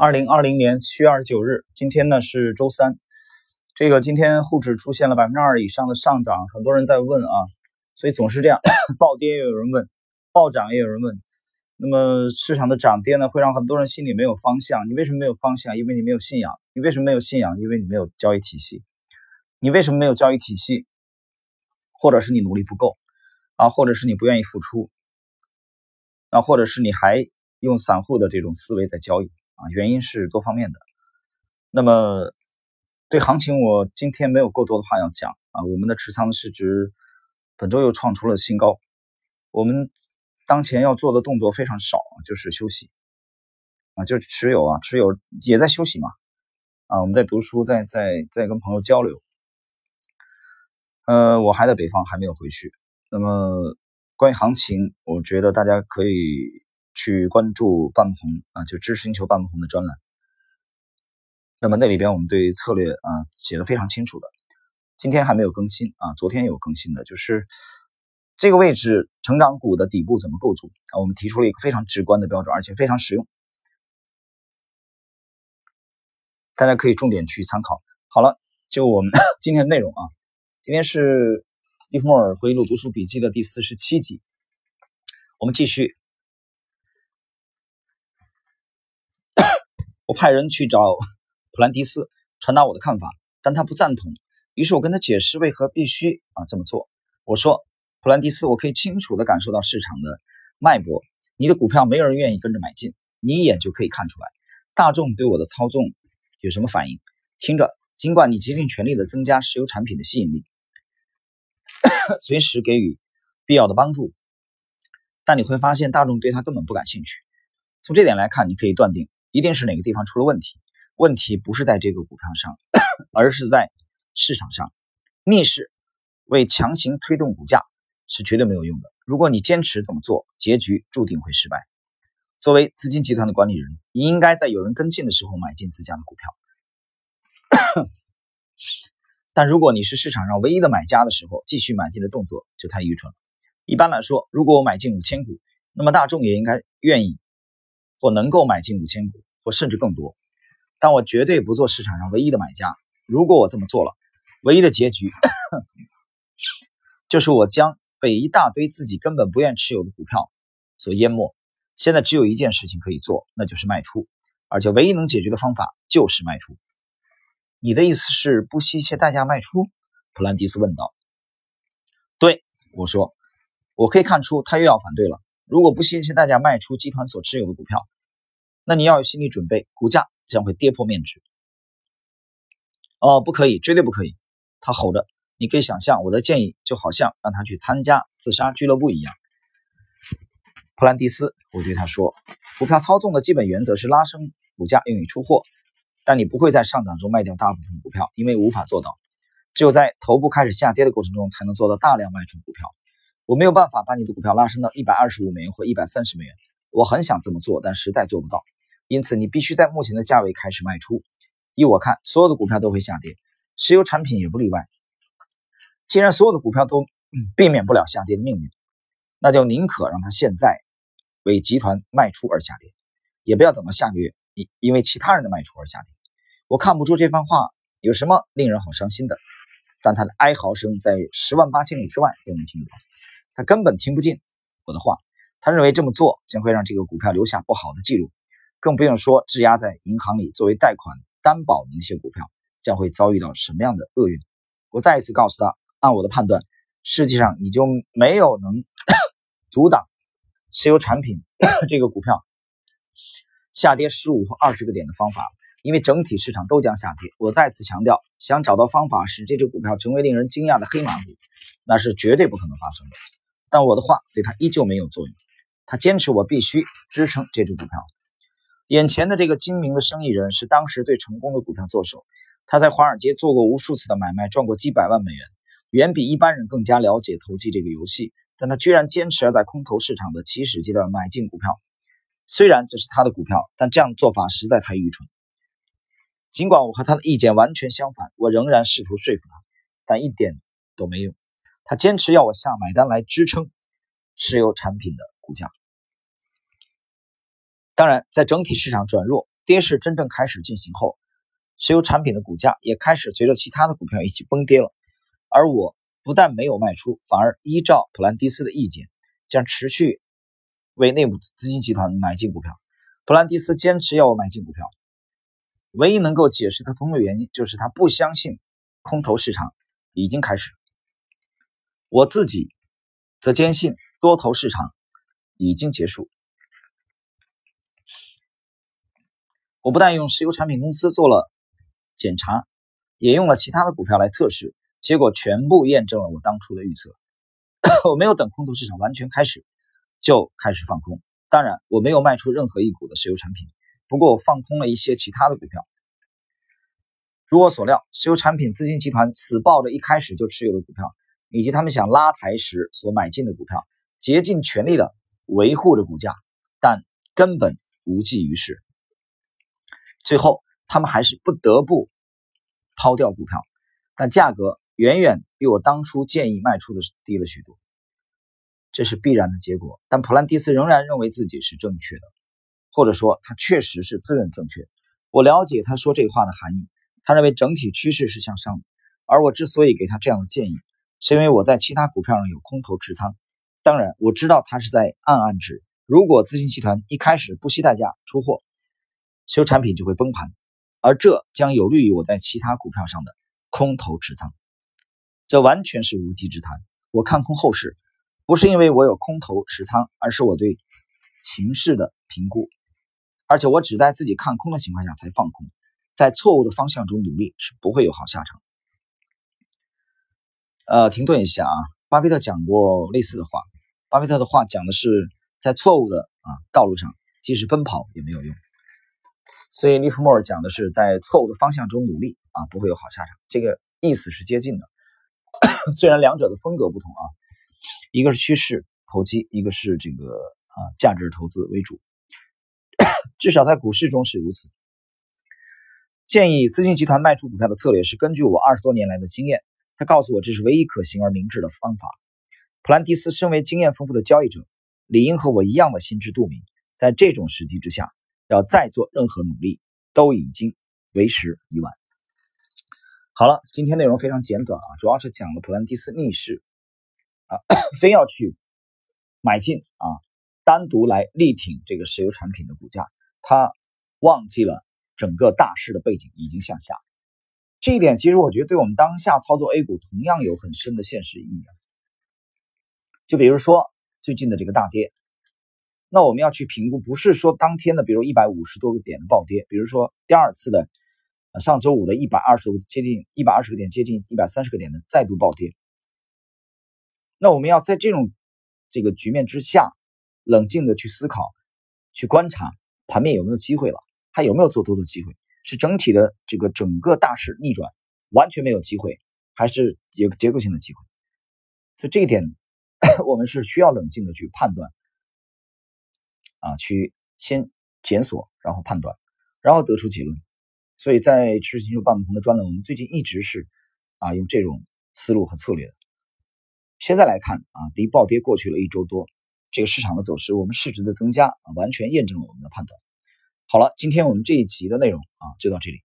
二零二零年七月二十九日，今天呢是周三。这个今天沪指出现了百分之二以上的上涨，很多人在问啊，所以总是这样，暴跌也有人问，暴涨也有人问。那么市场的涨跌呢，会让很多人心里没有方向。你为什么没有方向？因为你没有信仰。你为什么没有信仰？因为你没有交易体系。你为什么没有交易体系？或者是你努力不够啊，或者是你不愿意付出啊，或者是你还用散户的这种思维在交易。啊，原因是多方面的。那么，对行情，我今天没有过多的话要讲啊。我们的持仓市值本周又创出了新高。我们当前要做的动作非常少，就是休息啊，就是持有啊，持有也在休息嘛啊。我们在读书，在在在跟朋友交流。呃，我还在北方，还没有回去。那么，关于行情，我觉得大家可以。去关注半红啊，就知识星球半红的专栏。那么那里边我们对策略啊写的非常清楚的。今天还没有更新啊，昨天有更新的，就是这个位置成长股的底部怎么构筑啊？我们提出了一个非常直观的标准，而且非常实用，大家可以重点去参考。好了，就我们 今天的内容啊，今天是利弗莫尔回忆录读书笔记的第四十七集，我们继续。我派人去找普兰迪斯，传达我的看法，但他不赞同。于是我跟他解释为何必须啊这么做。我说：“普兰迪斯，我可以清楚地感受到市场的脉搏。你的股票没有人愿意跟着买进，你一眼就可以看出来。大众对我的操纵有什么反应？听着，尽管你竭尽全力地增加石油产品的吸引力，随时给予必要的帮助，但你会发现大众对他根本不感兴趣。从这点来看，你可以断定。”一定是哪个地方出了问题？问题不是在这个股票上，而是在市场上。逆势为强行推动股价是绝对没有用的。如果你坚持这么做，结局注定会失败。作为资金集团的管理人，你应该在有人跟进的时候买进自家的股票。但如果你是市场上唯一的买家的时候，继续买进的动作就太愚蠢了。一般来说，如果我买进五千股，那么大众也应该愿意。或能够买进五千股，或甚至更多，但我绝对不做市场上唯一的买家。如果我这么做了，唯一的结局 就是我将被一大堆自己根本不愿持有的股票所淹没。现在只有一件事情可以做，那就是卖出，而且唯一能解决的方法就是卖出。你的意思是不惜一切代价卖出？普兰迪斯问道。对，我说，我可以看出他又要反对了。如果不惜一切代价卖出集团所持有的股票，那你要有心理准备，股价将会跌破面值。哦，不可以，绝对不可以！他吼着。你可以想象我的建议就好像让他去参加自杀俱乐部一样。普兰蒂斯，我对他说，股票操纵的基本原则是拉升股价用于出货，但你不会在上涨中卖掉大部分股票，因为无法做到。只有在头部开始下跌的过程中，才能做到大量卖出股票。我没有办法把你的股票拉升到一百二十五美元或一百三十美元，我很想这么做，但实在做不到。因此，你必须在目前的价位开始卖出。依我看，所有的股票都会下跌，石油产品也不例外。既然所有的股票都避免不了下跌的命运，那就宁可让它现在为集团卖出而下跌，也不要等到下个月因因为其他人的卖出而下跌。我看不出这番话有什么令人好伤心的，但他的哀嚎声在十万八千里之外都能听得到。他根本听不进我的话，他认为这么做将会让这个股票留下不好的记录，更不用说质押在银行里作为贷款担保的那些股票将会遭遇到什么样的厄运。我再一次告诉他，按我的判断，世界上已经没有能 阻挡石油产品这个股票下跌十五或二十个点的方法，因为整体市场都将下跌。我再次强调，想找到方法使这只股票成为令人惊讶的黑马股，那是绝对不可能发生的。但我的话对他依旧没有作用，他坚持我必须支撑这只股票。眼前的这个精明的生意人是当时最成功的股票作手，他在华尔街做过无数次的买卖，赚过几百万美元，远比一般人更加了解投机这个游戏。但他居然坚持要在空头市场的起始阶段买进股票，虽然这是他的股票，但这样做法实在太愚蠢。尽管我和他的意见完全相反，我仍然试图说服他，但一点都没用。他坚持要我下买单来支撑石油产品的股价。当然，在整体市场转弱、跌势真正开始进行后，石油产品的股价也开始随着其他的股票一起崩跌了。而我不但没有卖出，反而依照普兰蒂斯的意见，将持续为内部资金集团买进股票。普兰蒂斯坚持要我买进股票，唯一能够解释他通的原因就是他不相信空头市场已经开始。我自己则坚信多头市场已经结束。我不但用石油产品公司做了检查，也用了其他的股票来测试，结果全部验证了我当初的预测。我没有等空头市场完全开始，就开始放空。当然，我没有卖出任何一股的石油产品，不过我放空了一些其他的股票。如我所料，石油产品资金集团死抱着一开始就持有的股票，以及他们想拉抬时所买进的股票，竭尽全力的维护着股价，但根本无济于事。最后，他们还是不得不抛掉股票，但价格远远比我当初建议卖出的低了许多，这是必然的结果。但普兰蒂斯仍然认为自己是正确的，或者说他确实是自认正确。我了解他说这话的含义，他认为整体趋势是向上的，而我之所以给他这样的建议，是因为我在其他股票上有空头持仓。当然，我知道他是在暗暗指，如果资金集团一开始不惜代价出货。修产品就会崩盘，而这将有利于我在其他股票上的空头持仓。这完全是无稽之谈。我看空后市，不是因为我有空头持仓，而是我对情势的评估。而且我只在自己看空的情况下才放空，在错误的方向中努力是不会有好下场。呃，停顿一下啊，巴菲特讲过类似的话。巴菲特的话讲的是，在错误的啊道路上，即使奔跑也没有用。所以利弗莫尔讲的是在错误的方向中努力啊，不会有好下场。这个意思是接近的，虽然两者的风格不同啊，一个是趋势投机，一个是这个啊价值投资为主，至少在股市中是如此。建议资金集团卖出股票的策略是根据我二十多年来的经验，他告诉我这是唯一可行而明智的方法。普兰蒂斯身为经验丰富的交易者，理应和我一样的心知肚明，在这种时机之下。要再做任何努力，都已经为时已晚。好了，今天内容非常简短啊，主要是讲了普兰蒂斯逆势啊，非要去买进啊，单独来力挺这个石油产品的股价，他忘记了整个大势的背景已经向下。这一点其实我觉得对我们当下操作 A 股同样有很深的现实意义。就比如说最近的这个大跌。那我们要去评估，不是说当天的，比如一百五十多个点的暴跌，比如说第二次的，上周五的一百二十个接近一百二十个点，接近一百三十个点的再度暴跌。那我们要在这种这个局面之下，冷静的去思考，去观察盘面有没有机会了，还有没有做多的机会？是整体的这个整个大势逆转完全没有机会，还是有结构性的机会？所以这一点 我们是需要冷静的去判断。啊，去先检索，然后判断，然后得出结论。所以在知识星球半不同的专栏，我们最近一直是啊用这种思路和策略。现在来看啊，离暴跌过去了一周多，这个市场的走势，我们市值的增加啊，完全验证了我们的判断。好了，今天我们这一集的内容啊就到这里。